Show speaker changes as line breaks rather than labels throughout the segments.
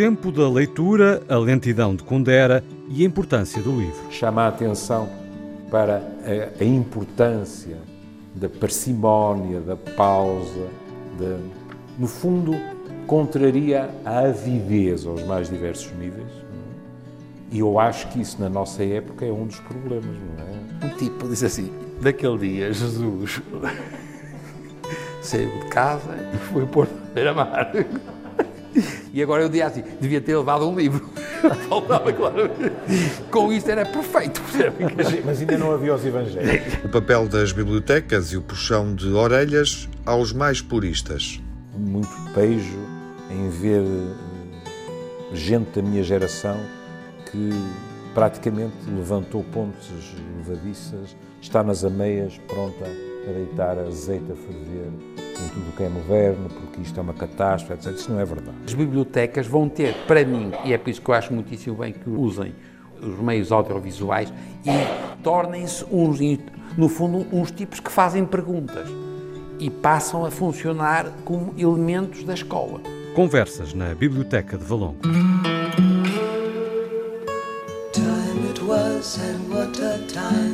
tempo da leitura, a lentidão de Kundera e a importância do livro.
Chama a atenção para a, a importância da parcimónia, da pausa, de, no fundo, contraria a avidez aos mais diversos níveis. E eu acho que isso na nossa época é um dos problemas, não
é? Um tipo diz assim: naquele dia Jesus saiu de casa e foi pôr beira-mar. E agora eu dizia assim: devia ter levado um livro. Faltava, claro. Com isto era perfeito.
Mas ainda não havia os evangelhos.
O papel das bibliotecas e o puxão de orelhas aos mais puristas.
Muito pejo em ver eh, gente da minha geração que praticamente levantou pontes levadiças, está nas ameias, pronta a deitar azeite a ferver em tudo o que é moderno, porque isto é uma catástrofe, etc. Isso não é verdade.
As bibliotecas vão ter, para mim, e é por isso que eu acho muitíssimo bem que usem os meios audiovisuais e tornem-se uns, no fundo, uns tipos que fazem perguntas e passam a funcionar como elementos da escola.
Conversas na Biblioteca de Valongo. Time it was and what a time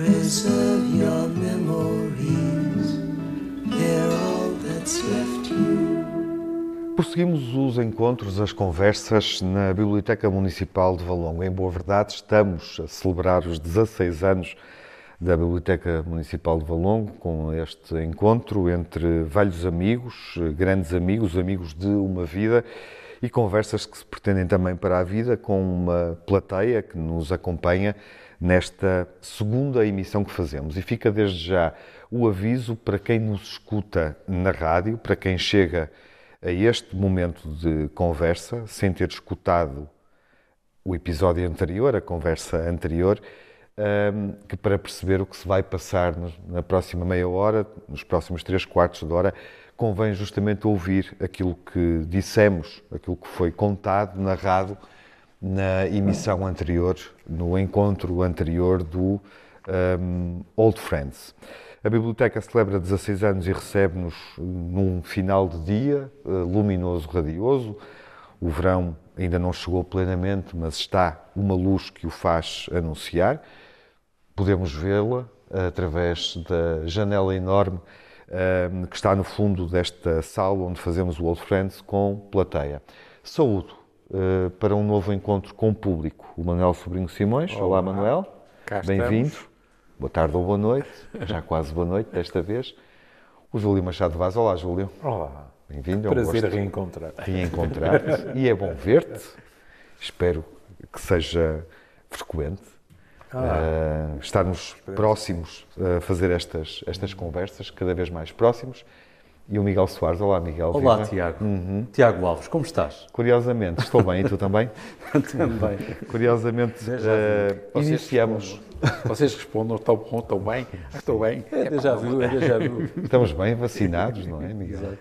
Preserve your memories, they're all that's left you. Prosseguimos os encontros, as conversas na Biblioteca Municipal de Valongo. Em boa verdade, estamos a celebrar os 16 anos da Biblioteca Municipal de Valongo com este encontro entre velhos amigos, grandes amigos, amigos de uma vida e conversas que se pretendem também para a vida com uma plateia que nos acompanha nesta segunda emissão que fazemos. E fica desde já o aviso para quem nos escuta na rádio, para quem chega a este momento de conversa sem ter escutado o episódio anterior, a conversa anterior, que para perceber o que se vai passar na próxima meia hora, nos próximos três quartos de hora, convém justamente ouvir aquilo que dissemos, aquilo que foi contado, narrado na emissão anterior, no encontro anterior do um, Old Friends. A biblioteca celebra 16 anos e recebe-nos num final de dia uh, luminoso, radioso. O verão ainda não chegou plenamente, mas está uma luz que o faz anunciar. Podemos vê-la através da janela enorme uh, que está no fundo desta sala onde fazemos o Old Friends com plateia. Saúdo uh, para um novo encontro com o público. O Manuel Sobrinho Simões. Olá, Olá Manuel. Bem-vindo. Boa tarde ou boa noite. Já quase boa noite desta vez. O Júlio Machado Vaz. Olá, Júlio.
Olá.
Bem-vindo.
É prazer reencontrar.
Reencontrar-te. e é bom ver-te. Espero que seja frequente. Ah, uh, estarmos próximos a fazer estas, estas conversas, cada vez mais próximos e o Miguel Soares. Olá, Miguel.
Olá, Viva. Tiago. Uhum. Tiago Alves, como estás?
Curiosamente, estou bem, e tu também?
também.
Curiosamente, uh, iniciamos.
Vocês respondam, estou bom, bem, estou bem.
É, é já viu, é já viu.
Estamos bem vacinados, não é, Miguel?
Exato.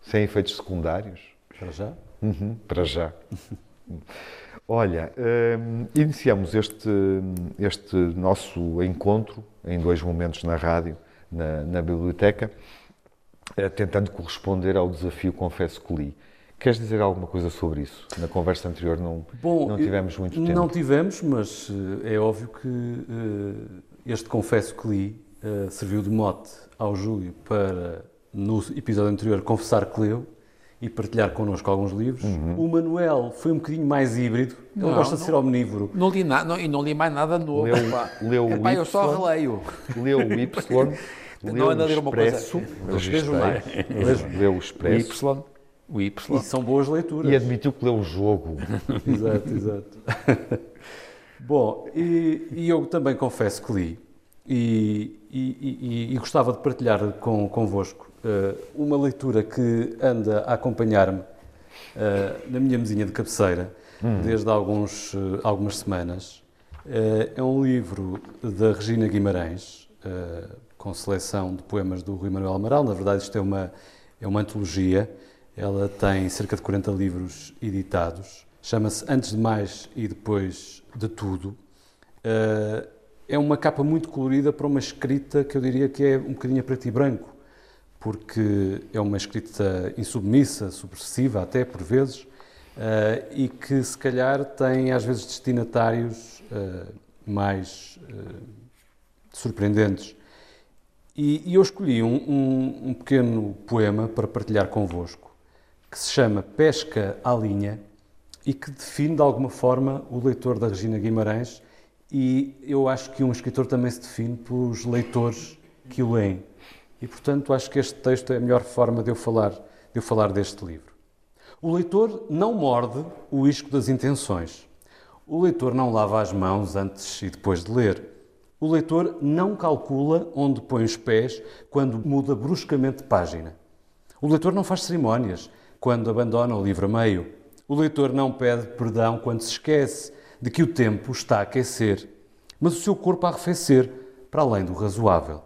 Sem efeitos secundários.
Para já?
Uhum, para já. Olha, uh, iniciamos este, este nosso encontro em dois momentos na rádio, na, na biblioteca, tentando corresponder ao desafio Confesso que li. Queres dizer alguma coisa sobre isso? Na conversa anterior não, Bom, não tivemos muito tempo.
Não tivemos, mas eh, é óbvio que uh, este Confesso que li uh, serviu de mote ao Júlio para, no episódio anterior, confessar que leu e partilhar connosco alguns livros. Uhum. O Manuel foi um bocadinho mais híbrido, ele não, gosta de ser omnívoro.
Não li, na, não, e não li mais nada novo.
Leu, leu o
Epá, y, eu só releio.
Leu o Y
não anda a ler uma coisa.
Vejo mais. Leu o Expresso.
O Y. O Y.
E são boas leituras.
E admitiu que leu o jogo.
exato, exato. Bom, e, e, eu também confesso que li. E, e, e gostava de partilhar com, convosco uh, uma leitura que anda a acompanhar-me uh, na minha mesinha de cabeceira hum. desde alguns, uh, algumas semanas. é um livro da Regina Guimarães, com seleção de poemas do Rui Manuel Amaral. Na verdade, isto é uma, É uma antologia, ela tem cerca de 40 livros editados, chama-se Antes de Mais e Depois de Tudo. Uh, é uma capa muito colorida para uma escrita que eu diria que é um bocadinho a preto e branco, porque é uma escrita insubmissa, subversiva até por vezes, uh, e que se calhar tem às vezes destinatários uh, mais surpreendentes. E, e eu escolhi um, um, um, pequeno poema para partilhar convosco, que se chama Pesca à Linha e que define de alguma forma o leitor da Regina Guimarães. E eu acho que um escritor também se define pelos leitores que o leem. E portanto acho que este texto é a melhor forma de eu falar, de eu falar deste livro. O leitor não morde o isco das intenções. O leitor não lava as mãos antes e depois de ler. O leitor não calcula onde põe os pés quando muda bruscamente de página. O leitor não faz cerimónias quando abandona o livro a meio. O leitor não pede perdão quando se esquece de que o tempo está a aquecer, mas o seu corpo a arrefecer para além do razoável.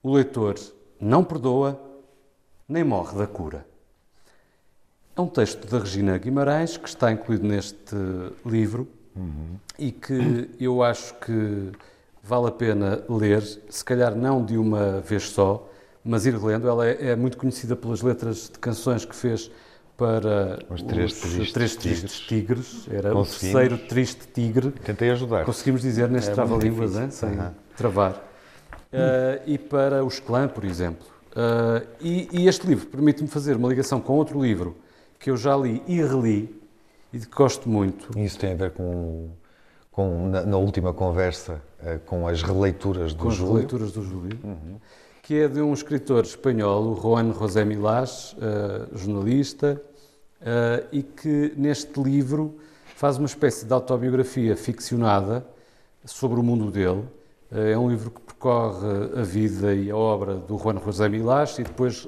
O leitor não perdoa nem morre da cura. É um texto da Regina Guimarães que está incluído neste livro uhum. e que eu acho que vale a pena ler, se calhar não de uma vez só, mas ir lendo. Ela é, é muito conhecida pelas letras de canções que fez para
os três,
os,
tristes,
três tristes tigres. Era o terceiro triste tigre.
Tentei ajudar.
Conseguimos dizer neste é trava-línguas, sem uhum. travar. Uh, e para os clã, por exemplo. Uh, e, e, este livro permite-me fazer uma ligação com outro livro que eu já li e reli e que gosto muito.
E isso tem a ver com com, na, na última conversa uh, com as releituras do
com
Júlio.
as releituras do Júlio, uhum. que é de um escritor espanhol, o Juan José Milás, uh, jornalista, uh, e que neste livro faz uma espécie de autobiografia ficcionada sobre o mundo dele. É um livro que percorre a vida e a obra do Juan José Milás e depois,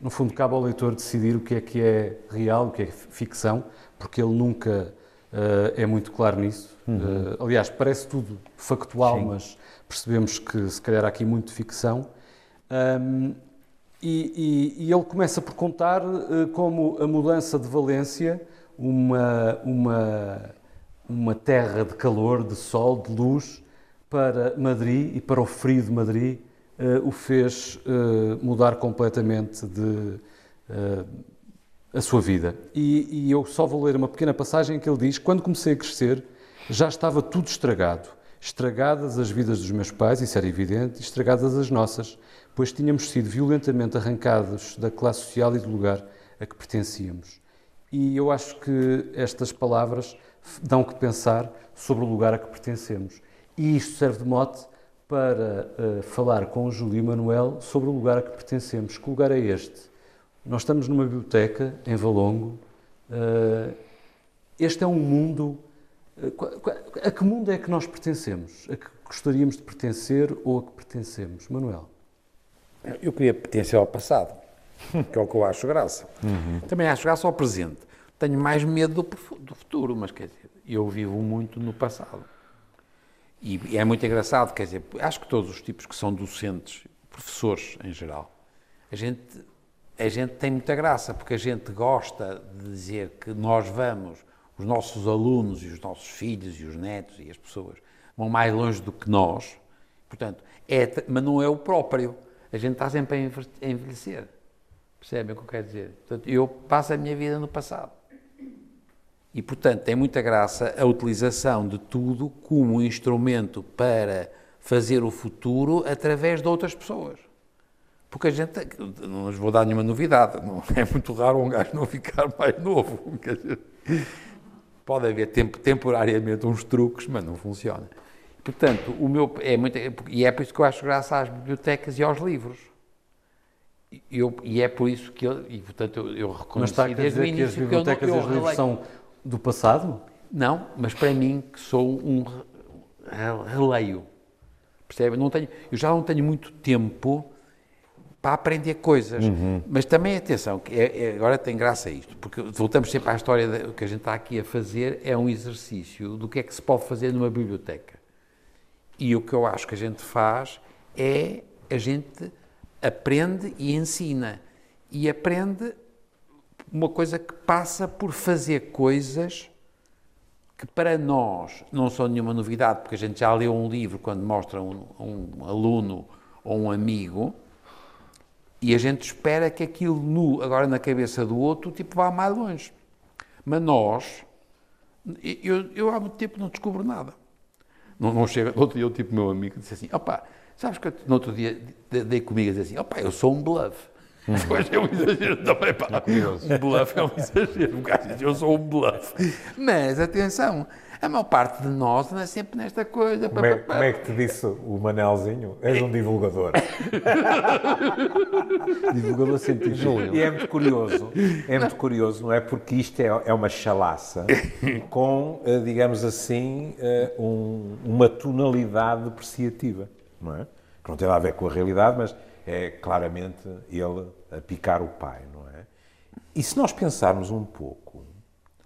no fundo, cabe ao leitor decidir o que é que é real, o que é ficção, porque ele nunca Uh, é muito claro nisso. Uhum. Uh, aliás, parece tudo factual, Sim. mas percebemos que se calhar há aqui muito ficção. Um, e, e, e, ele começa por contar uh, como a mudança de Valência, uma, uma, uma terra de calor, de sol, de luz, para Madrid e para o frio de Madrid, o fez mudar completamente de a sua vida. E, e, eu só vou ler uma pequena passagem em que ele diz: Quando comecei a crescer, já estava tudo estragado. Estragadas as vidas dos meus pais, isso era evidente, estragadas as nossas, pois tínhamos sido violentamente arrancados da classe social e do lugar a que pertencíamos. E eu acho que estas palavras dão que pensar sobre o lugar a que pertencemos. E isto serve de mote para uh, falar com o Júlio e Manuel sobre o lugar a que pertencemos. Que lugar é este? Nós estamos numa biblioteca em Valongo. Uh, este é um mundo. Uh, a que mundo é que nós pertencemos? A que gostaríamos de pertencer ou a que pertencemos? Manuel?
Eu queria pertencer ao passado, que é o que eu acho graça. Uhum. Também acho graça ao presente. Tenho mais medo do, do futuro, mas quer dizer, eu vivo muito no passado. E, e é muito engraçado, quer dizer, acho que todos os tipos que são docentes, professores em geral, a gente a gente tem muita graça, porque a gente gosta de dizer que nós vamos, os nossos alunos e os nossos filhos e os netos e as pessoas vão mais longe do que nós, portanto, é, mas não é o próprio. A gente está sempre a envelhecer. Percebem o que eu quero dizer? Portanto, eu passo a minha vida no passado. E, portanto, tem muita graça a utilização de tudo como um instrumento para fazer o futuro através de outras pessoas. Porque a gente, não nos vou dar nenhuma novidade, não, é muito raro um gajo não ficar mais novo. Pode haver tempo, temporariamente uns truques, mas não funciona. Portanto, o meu, é muito, e é por isso que eu acho graça às bibliotecas e aos livros. Eu, e é por isso que eu, e portanto eu, eu reconheci
mas está a início que as bibliotecas e os livros são do passado?
Não, mas para mim que sou um releio. Percebe? Não tenho, eu já não tenho muito tempo para aprender coisas. Uhum. Mas também, atenção, que é, é, agora tem graça isto, porque voltamos sempre à história do que a gente está aqui a fazer, é um exercício do que é que se pode fazer numa biblioteca. E o que eu acho que a gente faz é a gente aprende e ensina. e aprende uma coisa que passa por fazer coisas que para nós não são nenhuma novidade, porque a gente já leu um livro quando mostra um, um aluno ou um amigo e a gente espera que aquilo no, agora na cabeça do outro tipo vá mais longe. Mas nós, eu, eu há muito tempo não descubro nada. Não, não chega, outro dia, tipo, meu amigo disse assim: opá, sabes que eu, no outro dia dei comigo dizer assim: opá, eu sou um bluff. Depois é um exagero também, pá. É um bluff é um exagero. Um gajo diz, eu sou um bluff. Mas, atenção, a maior parte de nós anda sempre nesta coisa.
Como é, como é que te disse o Manelzinho? És um divulgador.
divulgador científico.
E é muito curioso, é muito curioso, não é? Porque isto é, é uma chalaça com, eh, digamos assim, eh, um, uma tonalidade depreciativa, não é? Que não tem nada a ver com a realidade, mas é claramente ele a picar o pai, não é? E se nós pensarmos um pouco,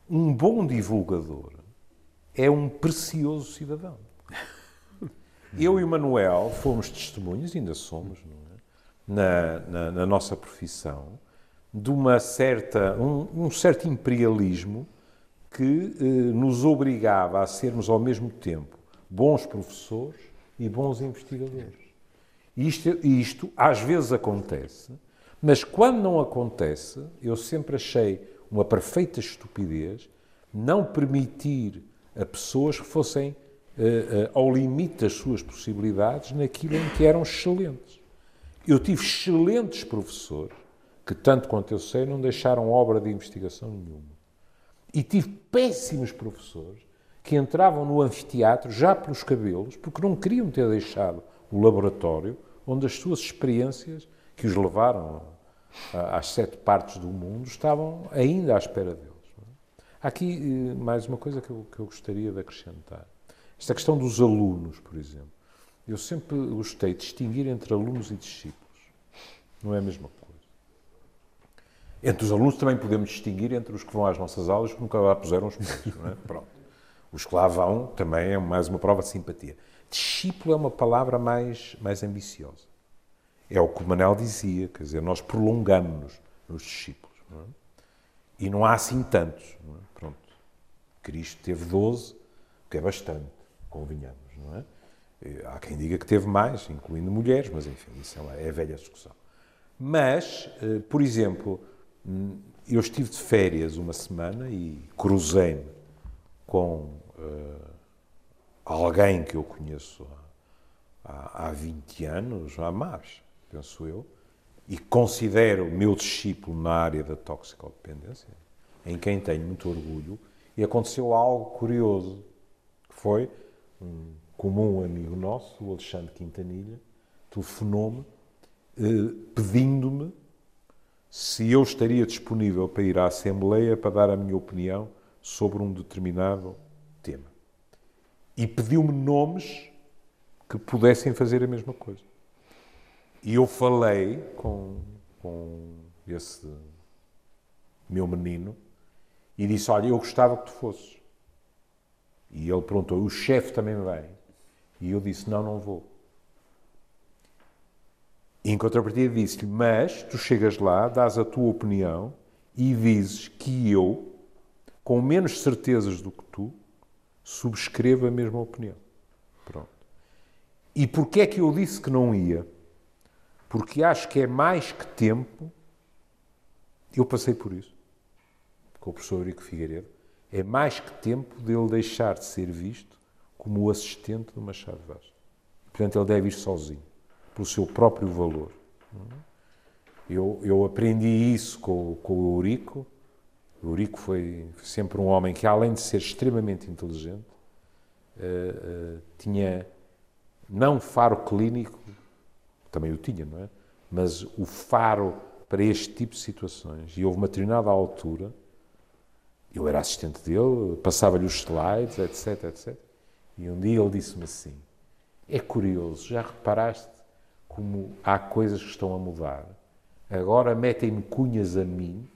um bom divulgador é um precioso cidadão. Eu e o Manuel fomos testemunhos, ainda somos, é? na, na, na, nossa profissão, de uma certa, um, um certo imperialismo que eh, nos obrigava a sermos ao mesmo tempo bons professores e bons investigadores. Isto, isto às vezes acontece, mas quando não acontece, eu sempre achei uma perfeita estupidez não permitir a pessoas que fossem uh, uh, ao limite das suas possibilidades naquilo em que eram excelentes. Eu tive excelentes professores que, tanto quanto eu sei, não deixaram obra de investigação nenhuma. E tive péssimos professores que entravam no anfiteatro já pelos cabelos, porque não queriam ter deixado o laboratório onde as suas experiências, que os levaram às sete partes do mundo, estavam ainda à espera deles. Aqui eh, mais uma coisa que eu, que eu gostaria de acrescentar. Esta questão dos alunos, por exemplo. Eu sempre gostei de distinguir entre alunos e discípulos. Não é a mesma coisa. Entre os alunos também podemos distinguir entre os que vão às nossas aulas que nunca lá puseram os pés. Não é? Pronto. Os que lá vão também é mais uma prova de simpatia. Discípulo é uma palavra mais, mais ambiciosa. É o que o Manel dizia, quer dizer, nós prolongamos-nos nos discípulos. Não é? E não há assim tantos. É? Cristo teve 12, que é bastante, convenhamos, não é? Há quem diga que teve mais, incluindo mulheres, mas enfim, isso é, é velha discussão. Mas, eh, por exemplo, hum, eu estive de férias uma semana e cruzei-me com uh, alguém que eu conheço há, há 20 anos, há mais, penso eu, e considero meu discípulo na área da toxicodependência, em quem tenho muito orgulho, e aconteceu algo curioso, que foi um comum amigo nosso, o Alexandre Quintanilha, telefonou-me eh, pedindo-me se eu estaria disponível para ir à Assembleia para dar a minha opinião sobre um determinado tema. E pediu-me nomes que pudessem fazer a mesma coisa. E eu falei com, com esse meu menino e disse: Olha, eu gostava que tu fosses. E ele perguntou: O chefe também vem? E eu disse: Não, não vou. Em contrapartida disse-lhe: Mas tu chegas lá, dás a tua opinião e dizes que eu, com menos certezas do que tu, subscrevo a mesma opinião. Pronto. E porquê é que eu disse que não ia? Porque acho que é mais que tempo. Eu passei por isso com o professor Eurico Figueiredo, é mais que tempo dele deixar de ser visto como o assistente do Machado Vaz. Portanto, ele deve ir sozinho, pelo seu próprio valor. Eu, eu aprendi isso com, com o Eurico. O Eurico foi sempre um homem que, além de ser extremamente inteligente, uh, uh, tinha não faro clínico, também o tinha, não é? Mas o faro para este tipo de situações. E houve uma determinada altura eu era assistente dele, passava-lhe os slides, etc, etc. E um dia ele disse-me assim: É curioso, já reparaste como há coisas que estão a mudar? Agora metem-me cunhas a mim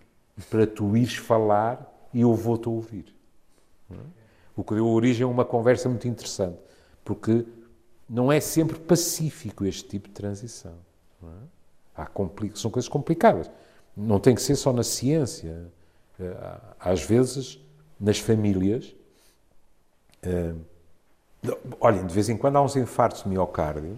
para tu ires falar e eu vou-te ouvir. É? O que deu origem a uma conversa muito interessante, porque não é sempre pacífico este tipo de transição. É? Há são coisas complicadas. Não tem que ser só na ciência. Eh, às vezes, nas famílias, eh, olhem, de vez em quando há uns infartos de miocárdio,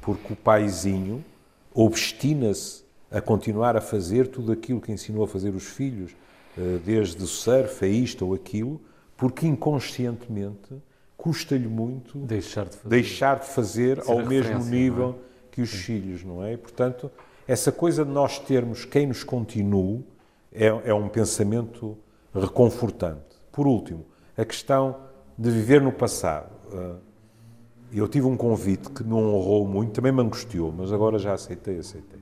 porque o paizinho obstina-se a continuar a fazer tudo aquilo que ensinou a fazer os filhos, eh, desde o surf a isto ou aquilo, porque inconscientemente custa-lhe muito
deixar de fazer,
deixar de fazer ao mesmo
é?
nível é? que os filhos, não é? E, portanto, essa coisa de nós termos quem nos continue é, é um pensamento reconfortante. Por último, a questão de viver no passado. Eh, eu tive um convite que me honrou muito, também me angustiou, mas agora já aceitei, aceitei.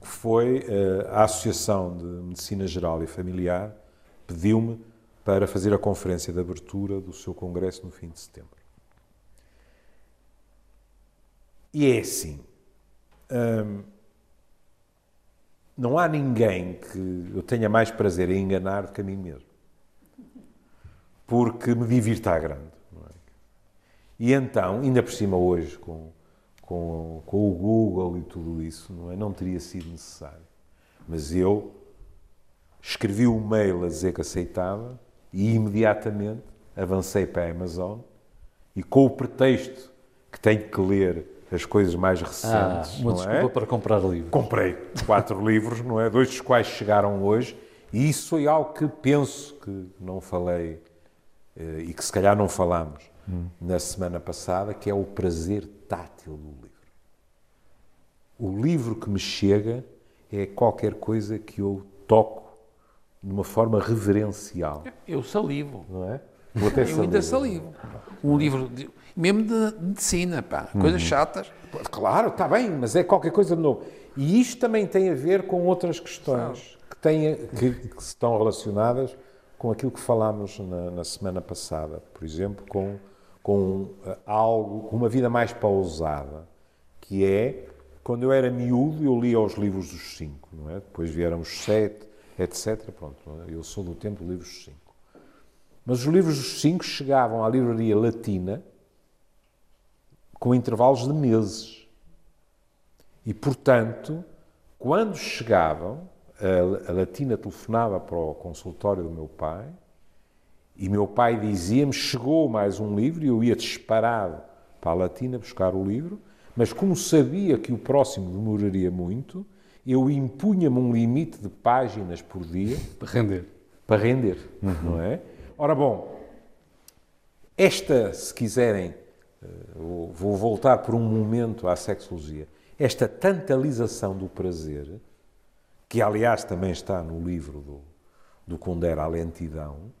Que foi eh, a Associação de Medicina Geral e Familiar pediu-me para fazer a conferência de abertura do seu congresso no fim de setembro. E é assim. Hum, não há ninguém que eu tenha mais prazer em enganar do que a mim mesmo. Porque me divirta à grande. É? E então, ainda por cima hoje, com, com, com o Google e tudo isso, não, é? não teria sido necessário. Mas eu escrevi um mail a dizer que aceitava e imediatamente avancei para a Amazon e com o pretexto que tenho que ler as coisas mais recentes.
Ah, uma desculpa
é?
para comprar livros.
Comprei quatro livros, não é? Dois dos quais chegaram hoje, e isso foi algo que penso que não falei eh, e que se calhar não falámos hum. na semana passada, que é o prazer tátil do livro. O livro que me chega é qualquer coisa que eu toco de uma forma reverencial.
Eu salivo.
Não é?
Eu ainda salivo. Um livro, de, mesmo de medicina, pá, coisas uhum. chatas.
Claro, está bem, mas é qualquer coisa de novo. E isto também tem a ver com outras questões que, têm, que, que, estão relacionadas com aquilo que falámos na, na semana passada. Por exemplo, com, com uh, algo, com uma vida mais pausada, que é, quando eu era miúdo, eu lia os livros dos cinco, não é? Depois vieram os sete, etc. Pronto, eu sou do tempo dos livros dos cinco. Mas os livros dos cinco chegavam à livraria latina com intervalos de meses. E, portanto, quando chegavam, a, a latina telefonava para o consultório do meu pai e meu pai dizia-me: chegou mais um livro, e eu ia disparado para a latina buscar o livro, mas como sabia que o próximo demoraria muito, eu impunha-me um limite de páginas por dia.
Para render.
Para render, uhum. não é? Ora bom, esta, se quiserem, eh, vou voltar por um momento à sexologia, esta tantalização do prazer, que aliás também está no livro do, do Kundera, A Lentidão,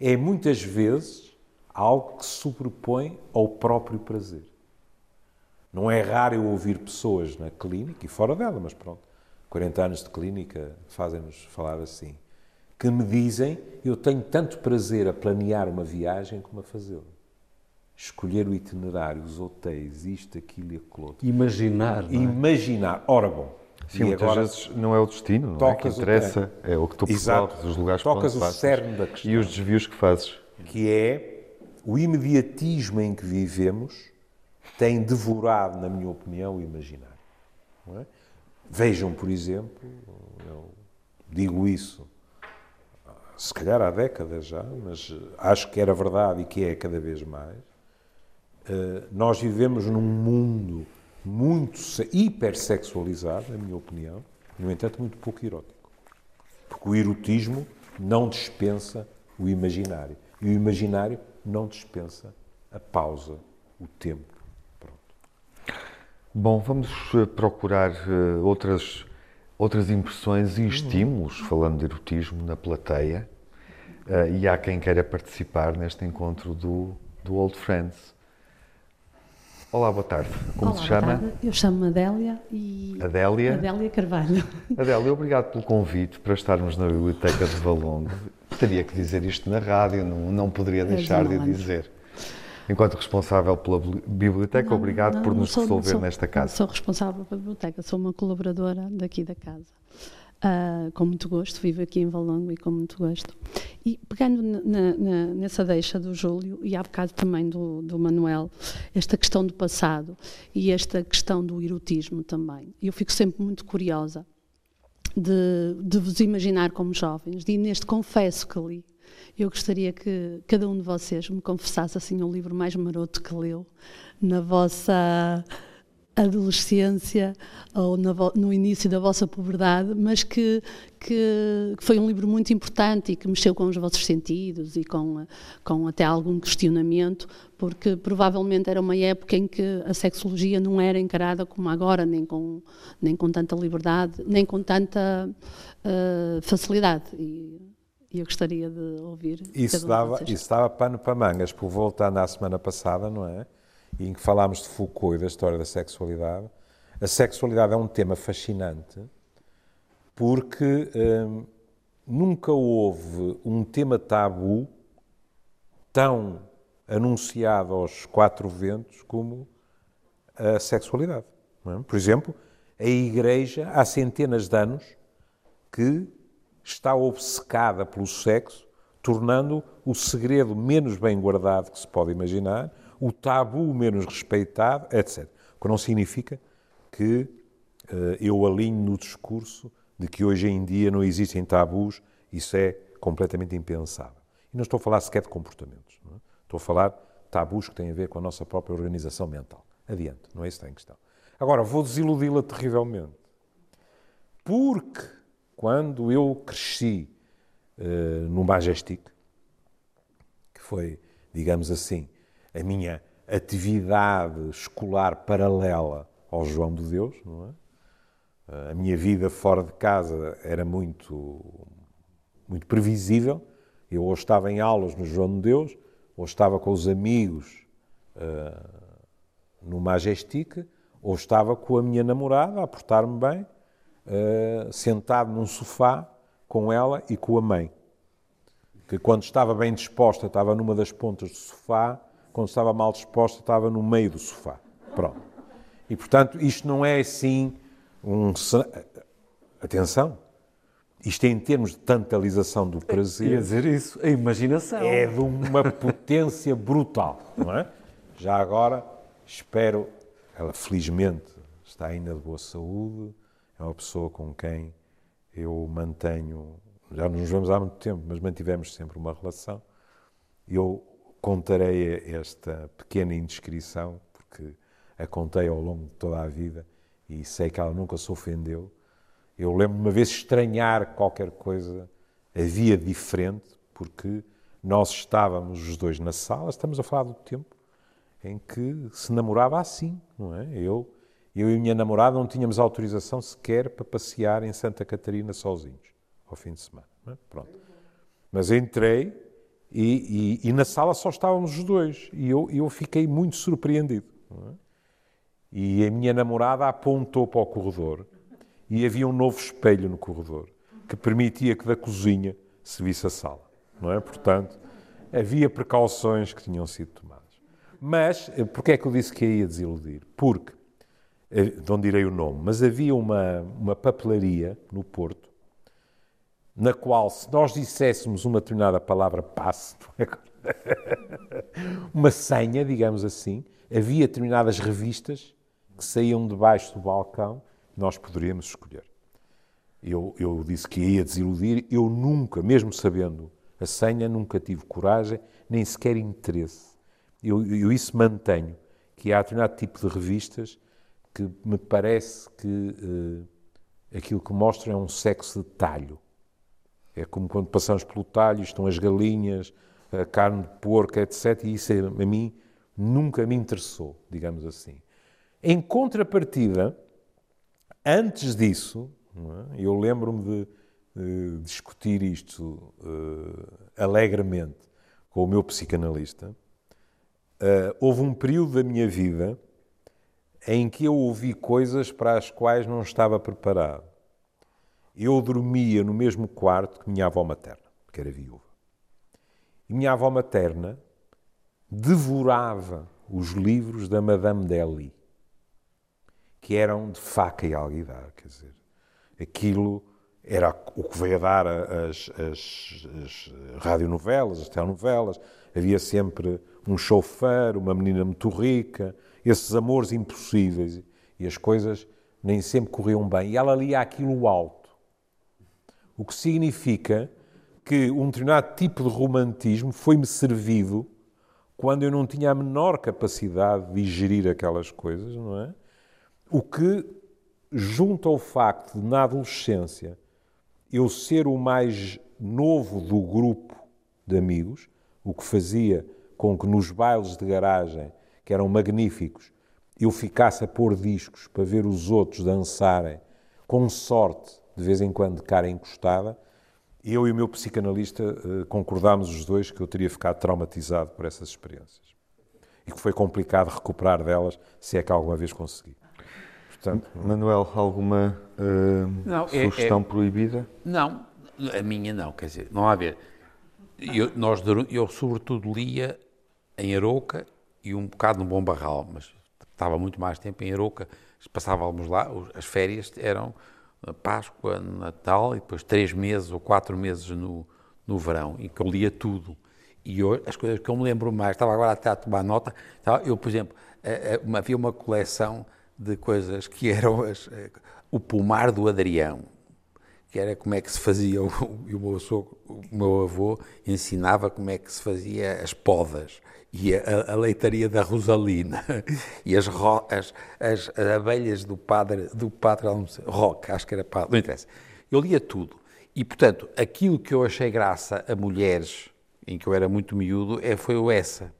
é muitas vezes algo que se sobrepõe ao próprio prazer. Não é raro eu ouvir pessoas na clínica e fora dela, mas pronto, 40 anos de clínica fazem-nos falar assim que me dizem eu tenho tanto prazer a planear uma viagem como a fazê-la. Escolher o itinerário, os hotéis, isto, aquilo e aquilo outro.
Imaginar. É?
Imaginar. Ora bom.
Sim, muitas agora, vezes não é o destino, não é? O que interessa o, é. o que tu percebes, os lugares
tocas o cerne da questão.
E os desvios que fazes.
Que é o imediatismo em que vivemos tem devorado, na minha opinião, o imaginário. É? Vejam, por exemplo, eu digo isso se calhar há décadas já, mas acho que era verdade e que é cada vez mais, eh, nós vivemos num mundo muito hipersexualizado, na minha opinião, no entanto, muito pouco erótico. Porque o erotismo não dispensa o imaginário. E o imaginário não dispensa a pausa, o tempo.
Bom, vamos eh, procurar uh, outras outras impressões e estímulos, falando de erotismo, na plateia. Uh, e há quem queira participar neste encontro do, do Old Friends. Olá, boa tarde. Como
Olá,
se chama?
Eu chamo-me Adélia e.
Adélia?
Adélia Carvalho.
Adélia, obrigado pelo convite para estarmos na Biblioteca de Valongo. Teria que dizer isto na rádio, não, não poderia deixar de dizer. Enquanto responsável pela biblioteca, não, obrigado não, por nos sou, resolver
sou,
nesta casa.
Sou responsável pela biblioteca, sou uma colaboradora daqui da casa. Uh, com muito gosto, vivo aqui em Valongo e com muito gosto. E pegando na, na, nessa deixa do Júlio e há bocado também do, do Manuel, esta questão do passado e esta questão do erotismo também. Eu fico sempre muito curiosa de, de vos imaginar como jovens, e neste confesso que li. Eu gostaria que cada um de vocês me confessasse assim o livro mais maroto que leu na vossa adolescência ou no início da vossa puberdade, mas que, que, foi um livro muito importante e que mexeu com os vossos sentidos e com, com até algum questionamento, porque provavelmente era uma época em que a sexologia não era encarada como agora, nem com, nem com tanta liberdade, nem com tanta uh, facilidade. E, eu gostaria de ouvir.
Isso dava, isso dava pano para mangas, por voltando à semana passada, não é? em que falámos de Foucault e da história da sexualidade, a sexualidade é um tema fascinante porque hum, nunca houve um tema tabu tão anunciado aos quatro ventos como a sexualidade. É? Por exemplo, a Igreja, há centenas de anos, que está obcecada pelo sexo, tornando o segredo menos bem guardado que se pode imaginar, o tabu menos respeitado, etc. O que não significa que uh, eu alinho no discurso de que hoje em dia não existem tabus, isso é completamente impensável. E não estou a falar sequer de comportamentos, é? estou a falar de tabus que têm a ver com a nossa própria organização mental. Adiante, não é isso que está em questão. Agora, vou desiludi-la terrivelmente. Porque quando eu cresci uh, no Majestic, que foi, digamos assim, a minha atividade escolar paralela ao João de Deus, não é? A minha vida fora de casa era muito, muito previsível. Eu ou estava em aulas no João de Deus, ou estava com os amigos uh, no Majestic, ou estava com a minha namorada a portar-me bem, uh, sentado num sofá com ela e com a mãe. Que quando estava bem disposta, estava numa das pontas do sofá quando estava mal disposta, estava no meio do sofá. Pronto. E, portanto, isto não é assim um. Atenção! Isto é em termos de tantalização do prazer.
Ia dizer isso, a imaginação.
É de uma potência brutal, não é? Já agora, espero. Ela, felizmente, está ainda de boa saúde, é uma pessoa com quem eu mantenho. Já nos vemos há muito tempo, mas mantivemos sempre uma relação. Eu contarei esta pequena indiscrição, porque a contei ao longo de toda a vida e sei que ela nunca se ofendeu. Eu lembro uma vez estranhar qualquer coisa, havia diferente, porque nós estávamos os dois na sala, estamos a falar do tempo em que se namorava assim, não é? Eu, eu e a minha namorada não tínhamos autorização sequer para passear em Santa Catarina sozinhos, ao fim de semana. É? Pronto. Mas entrei e, e, e, na sala só estávamos os dois. E eu, eu fiquei muito surpreendido. É? E a minha namorada apontou para o corredor e havia um novo espelho no corredor que permitia que da cozinha se visse a sala. Não é? Portanto, havia precauções que tinham sido tomadas. Mas, eh, porquê é que eu disse que ia desiludir? Porque, não direi o nome, mas havia uma, uma papelaria no Porto na qual, se nós disséssemos uma determinada palavra passe, é? uma senha, digamos assim, havia determinadas revistas que saíam debaixo do balcão, nós poderíamos escolher. Eu, eu disse que ia desiludir, eu nunca, mesmo sabendo a senha, nunca tive coragem, nem sequer interesse. Eu, eu isso mantenho, que há determinado tipo de revistas que me parece que uh, aquilo que mostram é um sexo de talho é como quando passamos pelo talho, estão as galinhas, a carne de porco, etc. E isso a mim nunca me interessou, digamos assim. Em contrapartida, antes disso, é? eu lembro-me de, de, discutir isto uh, alegremente com o meu psicanalista. Uh, houve um período da minha vida em que eu ouvi coisas para as quais não estava preparado eu dormia no mesmo quarto que minha avó materna, que era viúva. E minha avó materna devorava os livros da Madame Deli, que eram de faca e alguidar, quer dizer, aquilo era o que veio a dar as, as, as radionovelas, as telenovelas, havia sempre um chofer, uma menina muito rica, esses amores impossíveis, e as coisas nem sempre corriam bem. E ela lia aquilo alto O que significa que um determinado tipo de romantismo foi-me servido quando eu não tinha a menor capacidade de gerir aquelas coisas, não é? O que, junto ao facto de, na adolescência, eu ser o mais novo do grupo de amigos, o que fazia com que nos bailes de garagem, que eram magníficos, eu ficasse a pôr discos para ver os outros dançarem, com sorte, de vez em quando, de cara encostada, eu e o meu psicanalista uh, concordámos os dois que eu teria ficado traumatizado por essas experiências. E que foi complicado recuperar delas, se é que alguma vez consegui.
Portanto, Manuel, alguma uh, não, sugestão é, é, proibida?
Não, a minha não, quer dizer, não há a ver. Eu, nós, eu sobretudo lia em Aroca e um bocado no Bom Barral, mas estava muito mais tempo em Aroca, passávamos lá, as férias eram Páscoa, Natal e depois três meses ou quatro meses no, no verão, em que eu lia tudo. E hoje, as coisas que eu me lembro mais, estava agora até a tomar nota, eu, por exemplo, havia uma coleção de coisas que eram as, eh, o pomar do Adrião, que era como é que se fazia, o, o, meu, o meu avô ensinava como é que se fazia as podas e a, a leitaria da Rosalina e as, as, as, as, abelhas do padre, do padre Roque, acho que era padre, não interessa. Eu lia tudo. E, portanto, aquilo que eu achei graça a mulheres, em que eu era muito miúdo, é, foi o essa.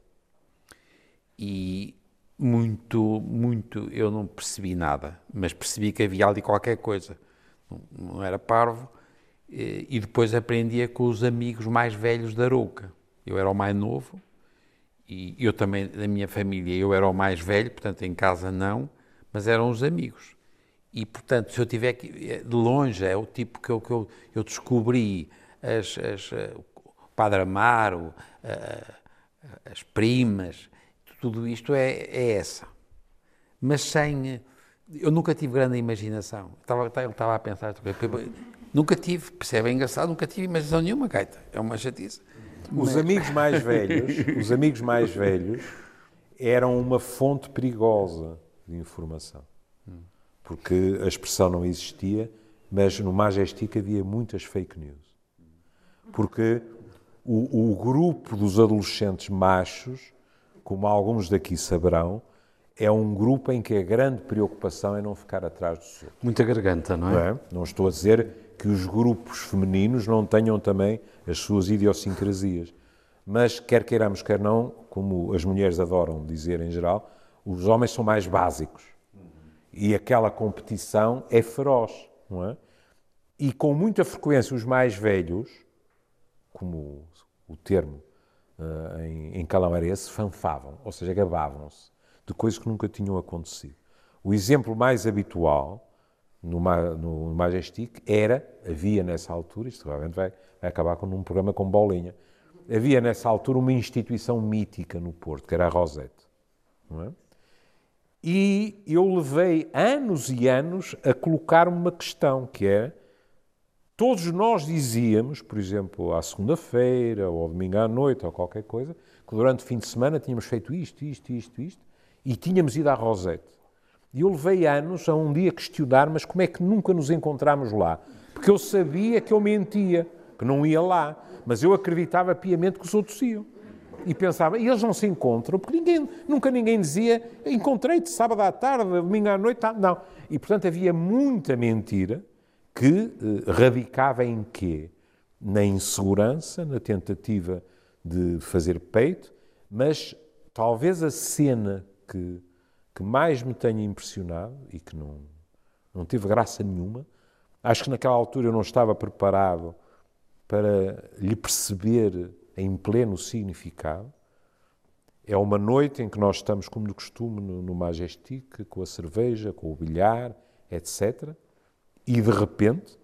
E muito, muito, eu não percebi nada, mas percebi que havia ali qualquer coisa. Não, era parvo. E depois aprendia com os amigos mais velhos da Arouca. Eu era o mais novo e eu também, da minha família, eu era o mais velho, portanto em casa não, mas eram os amigos. E, portanto, se eu tiver que, de longe, é o tipo que eu, que eu, eu descobri, as, as, o Padre Amaro, as primas, tudo isto é, é essa. Mas sem. Eu nunca tive grande imaginação. Estava, estava a pensar. Nunca tive, percebe? É engraçado, nunca tive imaginação nenhuma, gaita. É uma chatice.
Os amigos mais velhos, os amigos mais velhos eram uma fonte perigosa de informação. Porque a expressão não existia, mas no Majestic havia muitas fake news. Porque o, o grupo dos adolescentes machos, como alguns daqui saberão, é um grupo em que a grande preocupação é não ficar atrás dos outros.
Muita garganta, não é? Não, é?
não estou a dizer que os grupos femininos não tenham também as suas idiosincrasias. Mas, quer queiramos, quer não, como as mulheres adoram dizer em geral, os homens são mais básicos. E aquela competição é feroz, não é? E com muita frequência os mais velhos, como o termo uh, em, em calamarense, fanfavam, ou seja, gabavam-se de coisas que nunca tinham acontecido. O exemplo mais habitual no, no Majestic era, havia nessa altura, isto realmente vai, vai acabar com um programa com bolinha, havia nessa altura uma instituição mítica no Porto, que era a Rosette. É? E eu levei anos e anos a colocar uma questão, que é, todos nós dizíamos, por exemplo, à segunda-feira, ou ao domingo à noite, ou qualquer coisa, que durante o fim de semana tínhamos feito isto, isto, isto, isto, e tínhamos ido à Rosette. E eu levei anos a um dia questionar, mas como é que nunca nos encontramos lá? Porque eu sabia que eu mentia, que não ia lá, mas eu acreditava piamente que os outros iam. E pensava, e eles não se encontram, porque ninguém, nunca ninguém dizia, encontrei-te sábado à tarde, domingo à noite, tá? não. E, portanto, havia muita mentira que eh, radicava em quê? Na insegurança, na tentativa de fazer peito, mas talvez a cena que que mais me tenha impressionado e que não, não teve graça nenhuma. Acho que naquela altura eu não estava preparado para lhe perceber em pleno significado. É uma noite em que nós estamos, como de costume, no, no Majestic, com a cerveja, com o bilhar, etc. E de repente,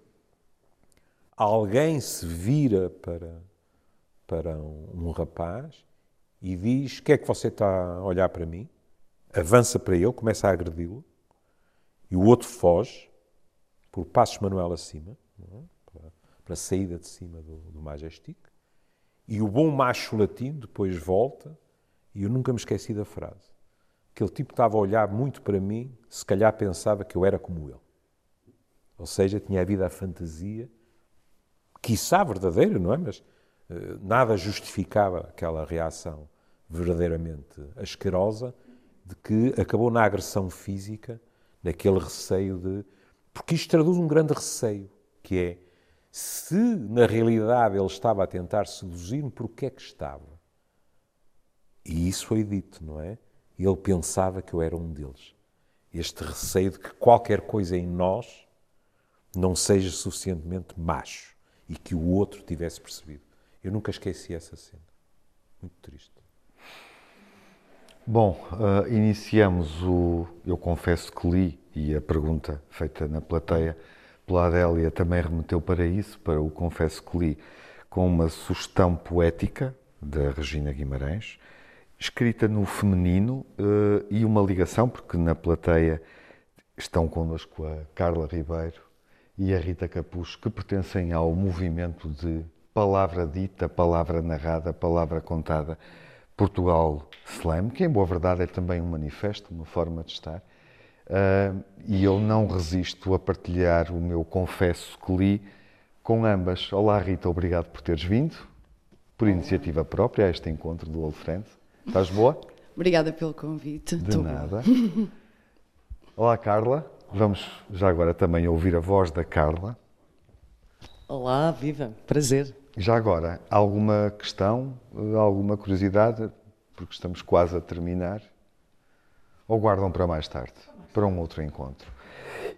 alguém se vira para, para um, um rapaz e diz: O que é que você está a olhar para mim? Avança para ele, começa a agredi-lo, e o outro foge, por passos Manuel acima, é? para, a saída de cima do, do Majestic, e o bom macho latino depois volta, e eu nunca me esqueci da frase. Aquele tipo estava a olhar muito para mim, se calhar pensava que eu era como ele. Ou seja, tinha havido a fantasia quiçá verdadeira, não é? Mas uh, nada justificava aquela reação verdadeiramente asquerosa de que acabou na agressão física, naquele receio de. Porque isto traduz um grande receio, que é se na realidade ele estava a tentar seduzir-me, por que é que estava? E isso foi dito, não é? Ele pensava que eu era um deles. Este receio de que qualquer coisa em nós não seja suficientemente macho e que o outro tivesse percebido. Eu nunca esqueci essa cena. Muito triste.
Bom, uh, iniciamos o. Eu confesso que li, e a pergunta feita na plateia pela Adélia também remeteu para isso, para o Confesso que li, com uma sugestão poética da Regina Guimarães, escrita no feminino uh, e uma ligação, porque na plateia estão connosco a Carla Ribeiro e a Rita Capucho, que pertencem ao movimento de palavra dita, palavra narrada, palavra contada, Portugal Slam, que em boa verdade é também um manifesto, uma forma de estar. Uh, e eu não resisto a partilhar o meu confesso que li com ambas. Olá Rita, obrigado por teres vindo, por iniciativa própria, a este encontro do Old Friends. Estás boa?
Obrigada pelo convite.
De nada. Olá Carla, vamos já agora também ouvir a voz da Carla.
Olá, viva, prazer.
Já agora, alguma questão, alguma curiosidade, porque estamos quase a terminar, ou guardam para mais tarde, para um outro encontro?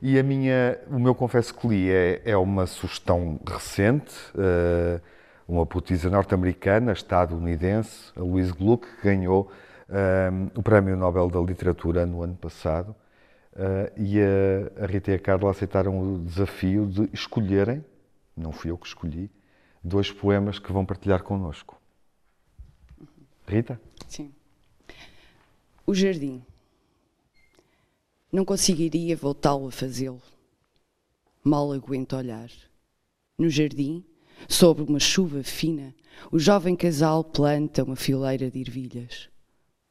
E a minha, o meu confesso que li é, é uma sugestão recente, uh, uma poetisa norte-americana, estadunidense, a Louise Gluck, que ganhou um, o Prémio Nobel da Literatura no ano passado. Uh, e a, a Rita e a Carla aceitaram o desafio de escolherem, não fui eu que escolhi, dois poemas que vão partilhar connosco. Rita?
Sim. O jardim. Não conseguiria voltá-lo a fazê-lo. Mal aguento olhar. No jardim, sobre uma chuva fina, o jovem casal planta uma fileira de ervilhas,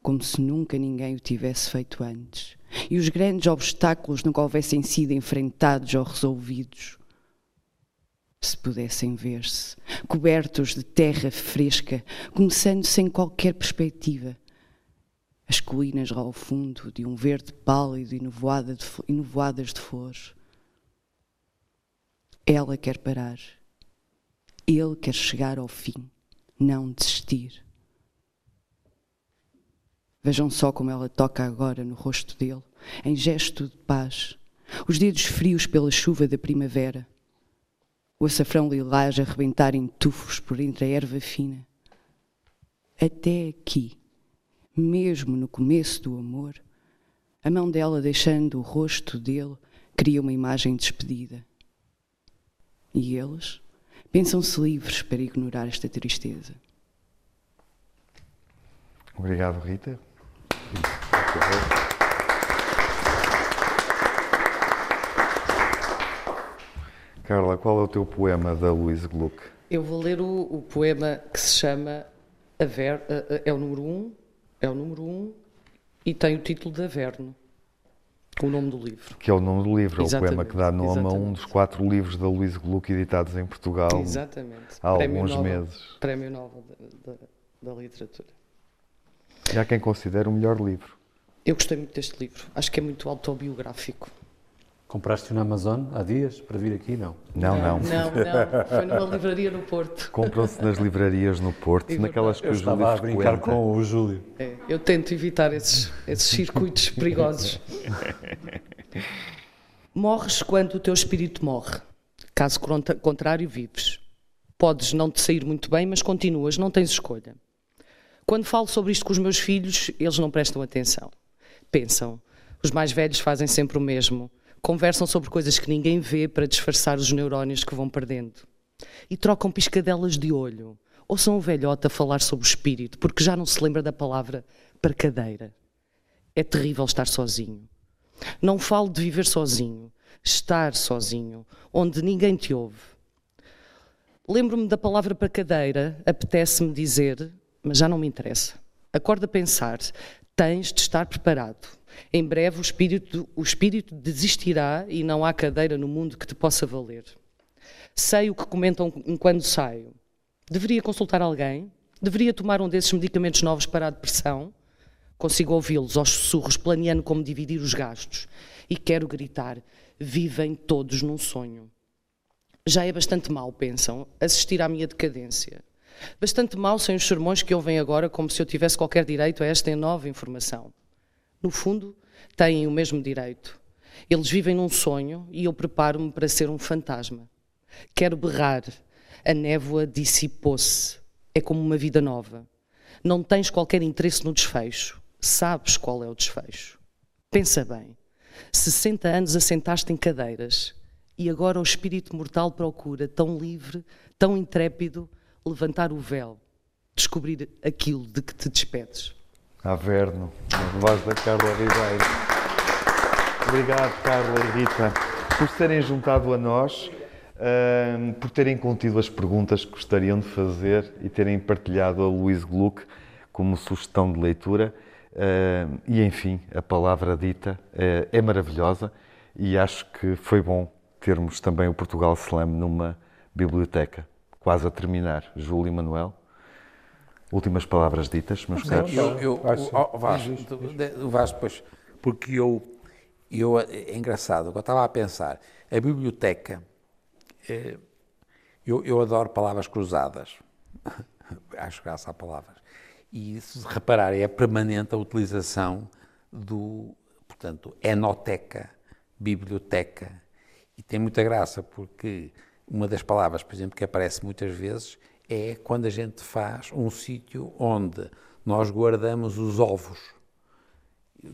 como se nunca ninguém o tivesse feito antes, e os grandes obstáculos nunca houvessem sido enfrentados ou resolvidos se pudessem ver-se, cobertos de terra fresca, começando sem qualquer perspectiva. As colinas lá ao fundo, de um verde pálido e nevoadas de flores. Ela quer parar. Ele quer chegar ao fim, não desistir. Vejam só como ela toca agora no rosto dele, em gesto de paz, os dedos frios pela chuva da primavera o açafrão lilás a rebentar em tufos por entre a erva fina. Até aqui, mesmo no começo do amor, a mão dela deixando o rosto dele cria uma imagem despedida. E eles pensam-se livres para ignorar esta tristeza.
Obrigado, Rita. Carla, qual é o teu poema da Louise Gluck?
Eu vou ler o, o poema que se chama Aver, é o número 1, um, é o número 1 um, e tem o título de Averno, o nome do livro.
Que é o nome do livro, é o poema que dá nome exatamente. a um dos quatro livros da Louise Gluck editados em Portugal
exatamente.
há
Prémio
alguns
Nobel,
meses.
Prémio Nobel da, da, da Literatura.
E há quem considere o melhor livro.
Eu gostei muito deste livro, acho que é muito autobiográfico.
Compraste-o na Amazon há dias para vir aqui? Não.
Não, não.
Não, não. Foi numa livraria no Porto.
Compram-se nas livrarias no Porto,
É
naquelas que
Eu
o
estava
Júlio
a brincar
frequenta.
com o Júlio.
É, eu tento evitar esses, esses circuitos perigosos. Morres quando o teu espírito morre. Caso contrário, vives. Podes não te sair muito bem, mas continuas, não tens escolha. Quando falo sobre isto com os meus filhos, eles não prestam atenção. Pensam. Os mais velhos fazem sempre o mesmo. Conversam sobre coisas que ninguém vê para disfarçar os neurónios que vão perdendo. E trocam piscadelas de olho. Ou são o velhote a falar sobre o espírito, porque já não se lembra da palavra parcadeira. É terrível estar sozinho. Não falo de viver sozinho, estar sozinho, onde ninguém te ouve. Lembro-me da palavra parcadeira, apetece-me dizer, mas já não me interessa. Acorda a pensar, tens de estar preparado. Em breve o espírito, o espírito desistirá e não há cadeira no mundo que te possa valer. Sei o que comentam quando saio. Deveria consultar alguém? Deveria tomar um desses medicamentos novos para a depressão? Consigo ouvi-los aos sussurros, planeando como dividir os gastos. E quero gritar: vivem todos num sonho. Já é bastante mal, pensam, assistir à minha decadência. Bastante mal sem os sermões que ouvem agora, como se eu tivesse qualquer direito a esta nova informação. No fundo, têm o mesmo direito. Eles vivem num sonho e eu preparo-me para ser um fantasma. Quero berrar. A névoa dissipou-se. É como uma vida nova. Não tens qualquer interesse no desfecho. Sabes qual é o desfecho. Pensa bem. 60 anos assentaste em cadeiras e agora o espírito mortal procura, tão livre, tão intrépido, levantar o véu, descobrir aquilo de que te despedes.
Averno, na voz da Carla Ribeiro. Obrigado, Carla e Rita, por terem juntado a nós, por terem contido as perguntas que gostariam de fazer e terem partilhado a Luís Gluck como sugestão de leitura. E, enfim, a palavra dita uh, é maravilhosa e acho que foi bom termos também o Portugal Slam numa biblioteca. Quase a terminar. Júlio e Manuel. Últimas palavras ditas, meus caros.
Eu, eu, o, o Vasco, o Vasco, pois, porque eu, eu, é engraçado, eu estava a pensar, a biblioteca, eh, eu, eu adoro palavras cruzadas, acho graça a palavras, e se reparar, é permanente a utilização do, portanto, enoteca, biblioteca, e tem muita graça, porque uma das palavras, por exemplo, que aparece muitas vezes é quando a gente faz um sítio onde nós guardamos os ovos,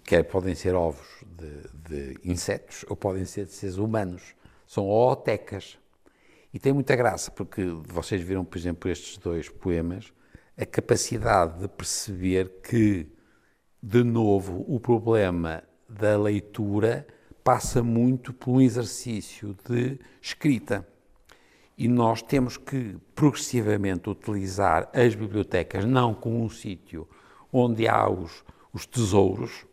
que podem ser ovos de, de, insetos ou podem ser de seres humanos, são ootecas. E tem muita graça, porque vocês viram, por exemplo, estes dois poemas, a capacidade de perceber que, de novo, o problema da leitura passa muito por um exercício de escrita. E nós temos que progressivamente utilizar as bibliotecas não como um sítio onde há os, os tesouros,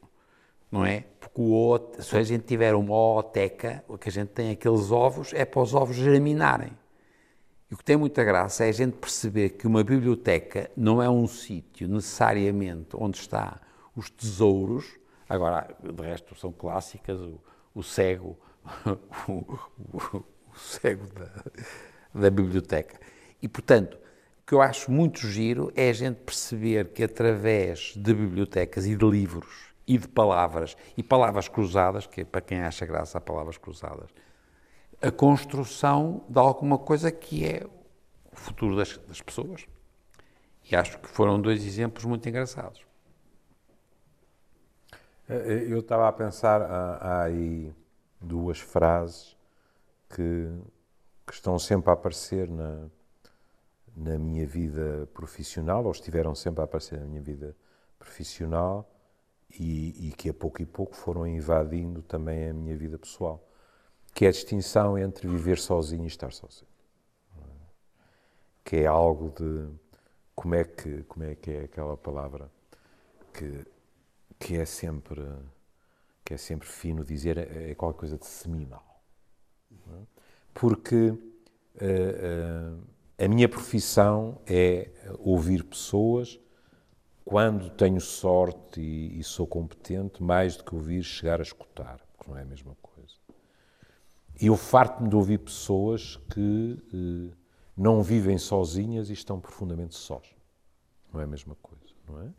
não é? Porque o, se a gente tiver uma ooteca, o que a gente tem aqueles ovos é para os ovos germinarem. E o que tem muita graça é a gente perceber que uma biblioteca não é um sítio necessariamente onde está os tesouros, agora, de resto, são clássicas, o, o cego, o, o, o cego da, da biblioteca. E, portanto, o que eu acho muito giro é a gente perceber que através de bibliotecas e de livros e de palavras, e palavras cruzadas, que é para quem acha graça a palavras cruzadas, a construção de alguma coisa que é o futuro das, das pessoas. E acho que foram dois exemplos muito engraçados.
Eu estava a pensar, há, aí duas frases que, que, estão sempre a aparecer na, na minha vida profissional, ou estiveram sempre a aparecer na minha vida profissional, e, e, que a pouco e pouco foram invadindo também a minha vida pessoal, que é a distinção entre viver sozinho e estar sozinho. Que é algo de como é que como é que é aquela palavra que que é sempre que é sempre fino dizer é, qualquer coisa de seminal. É? Porque uh, uh, a minha profissão é ouvir pessoas quando tenho sorte e, e, sou competente, mais do que ouvir chegar a escutar, porque não é a mesma coisa. E eu farto-me de ouvir pessoas que uh, não vivem sozinhas e estão profundamente sós. Não é a mesma coisa, não é?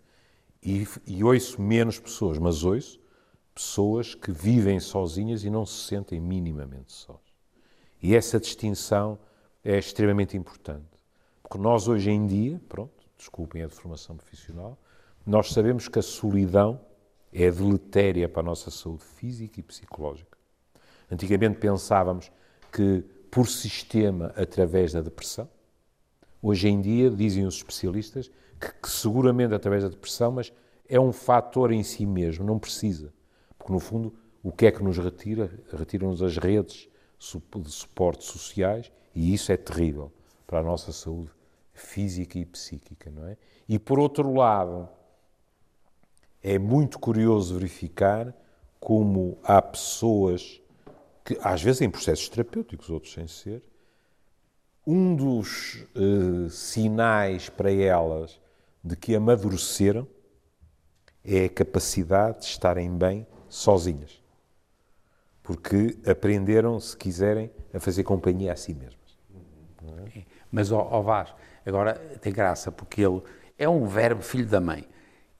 E, e ouço menos pessoas, mas ouço pessoas que vivem sozinhas e não se sentem minimamente sós. E essa distinção é extremamente importante. Porque nós hoje em dia, pronto, desculpem a deformação profissional, nós sabemos que a solidão é deletéria para a nossa saúde física e psicológica. Antigamente pensávamos que por sistema através da depressão. Hoje em dia, dizem os especialistas, que, que, seguramente através da depressão, mas é um fator em si mesmo, não precisa. Porque, no fundo, o que é que nos retira? Retiram-nos as redes de suporte sociais e isso é terrível para a nossa saúde física e psíquica, não é? E, por outro lado, é muito curioso verificar como há pessoas que, às vezes em processos terapêuticos, outros sem ser, um dos eh, sinais para elas de que amadureceram é a capacidade de estarem bem sozinhas. Porque aprenderam, se quiserem, a fazer companhia a si mesmas.
Mas, ó, ó Vaz, agora tem graça, porque ele é um verbo filho da mãe.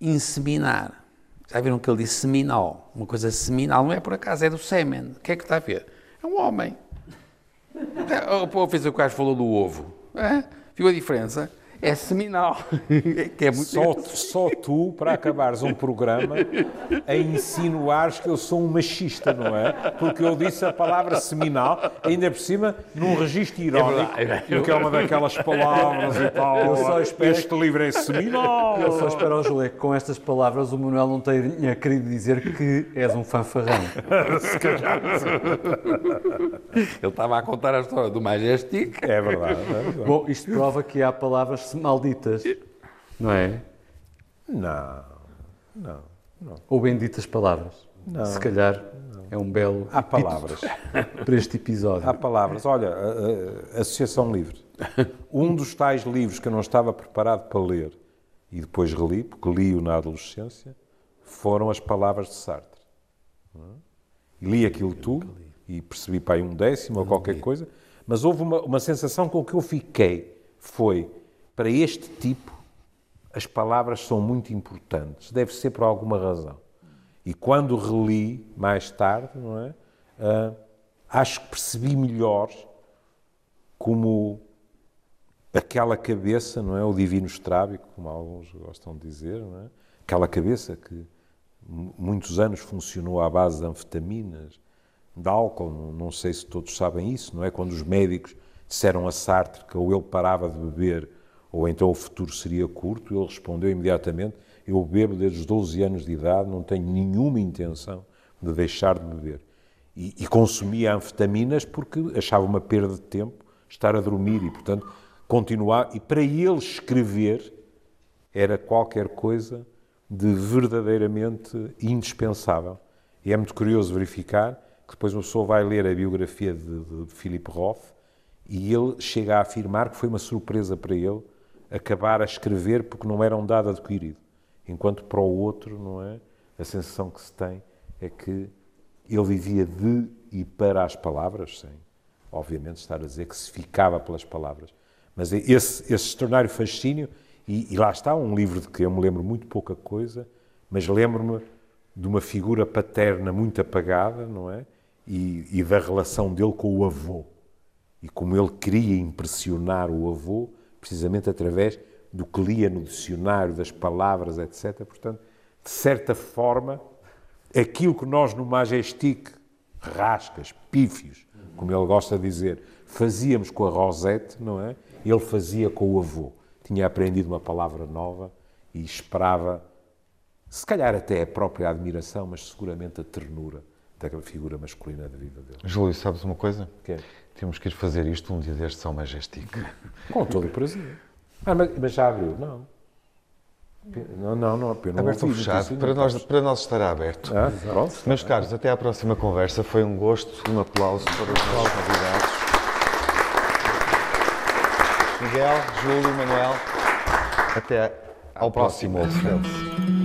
Inseminar. Já viram que ele disse seminal? Uma coisa seminal não é por acaso, é do sêmen. O que é que está a ver? É um homem. Ou fez o que o falou do ovo. É? Viu a diferença? É seminal. que é muito
Só, só tu, para acabares um programa, a insinuares que eu sou um machista, não é? Porque eu disse a palavra seminal, ainda por cima, num registro irónico,
É
porque é uma daquelas palavras e tal.
Eu só espero
este livro é seminal.
Eu só espero, ao Júlio, que com estas palavras o Manuel não tenha querido dizer que és um fanfarrão.
Ele estava a contar a história do Majestic.
É verdade. é verdade.
Bom, isto prova que há palavras malditas, não é?
Não, não.
Ou benditas palavras. Se calhar é um belo
Há palavras.
para este episódio.
Há palavras. Olha, a, a- Associação Livre. Um dos tais livros que eu não estava preparado para ler e depois reli, porque li-o na adolescência, foram as palavras de Sartre. Não? E li aquilo tudo e percebi para aí um décimo ou qualquer coisa, mas houve uma, uma sensação com que eu fiquei. Foi, para este tipo, as palavras são muito importantes. Deve ser por alguma razão. E quando reli mais tarde, não é? Ah, acho que percebi melhor como aquela cabeça, não é? O divino estrábico, como alguns gostam de dizer, não é? Aquela cabeça que mu- muitos anos funcionou à base de anfetaminas, de álcool, não, não sei se todos sabem isso, não é? Quando os médicos disseram a Sartre que ou ele parava de beber ou então o futuro seria curto, ele respondeu imediatamente: Eu bebo desde os 12 anos de idade, não tenho nenhuma intenção de deixar de beber. E, e consumia anfetaminas porque achava uma perda de tempo estar a dormir e, portanto, continuar. E para ele escrever era qualquer coisa de verdadeiramente indispensável. E é muito curioso verificar que depois uma pessoa vai ler a biografia de, de Philip Roth e ele chega a afirmar que foi uma surpresa para ele acabar a escrever porque não era um dado adquirido. Enquanto para o outro, não é? A sensação que se tem é que ele vivia de e para as palavras, sem, obviamente, estar a dizer que se ficava pelas palavras. Mas esse, esse extraordinário fascínio, e, e lá está um livro de que eu me lembro muito pouca coisa, mas lembro-me de uma figura paterna muito apagada, não é? E, e da relação dele com o avô. E como ele queria impressionar o avô, precisamente através do que lia no dicionário, das palavras, etc. Portanto, de certa forma, aquilo que nós no Majestic, rascas, pífios, como ele gosta de dizer, fazíamos com a Rosette, não é? Ele fazia com o avô. Tinha aprendido uma palavra nova e esperava, se calhar até a própria admiração, mas seguramente a ternura daquela figura masculina da vida dele.
Júlio, sabes uma coisa?
Que é?
Temos que ir fazer isto um dia destes ao Majestic.
Com todo o prazer. Ah, mas, mas já abriu? Não. Não, não, não. Não
Aberto ou fechado?
não
Para nós, para nós estará aberto.
Ah, pronto.
Meus caros, até à próxima conversa. Foi um gosto. Um aplauso para os nossos convidados. Miguel, Júlio, Manuel. Até ao próximo Friends.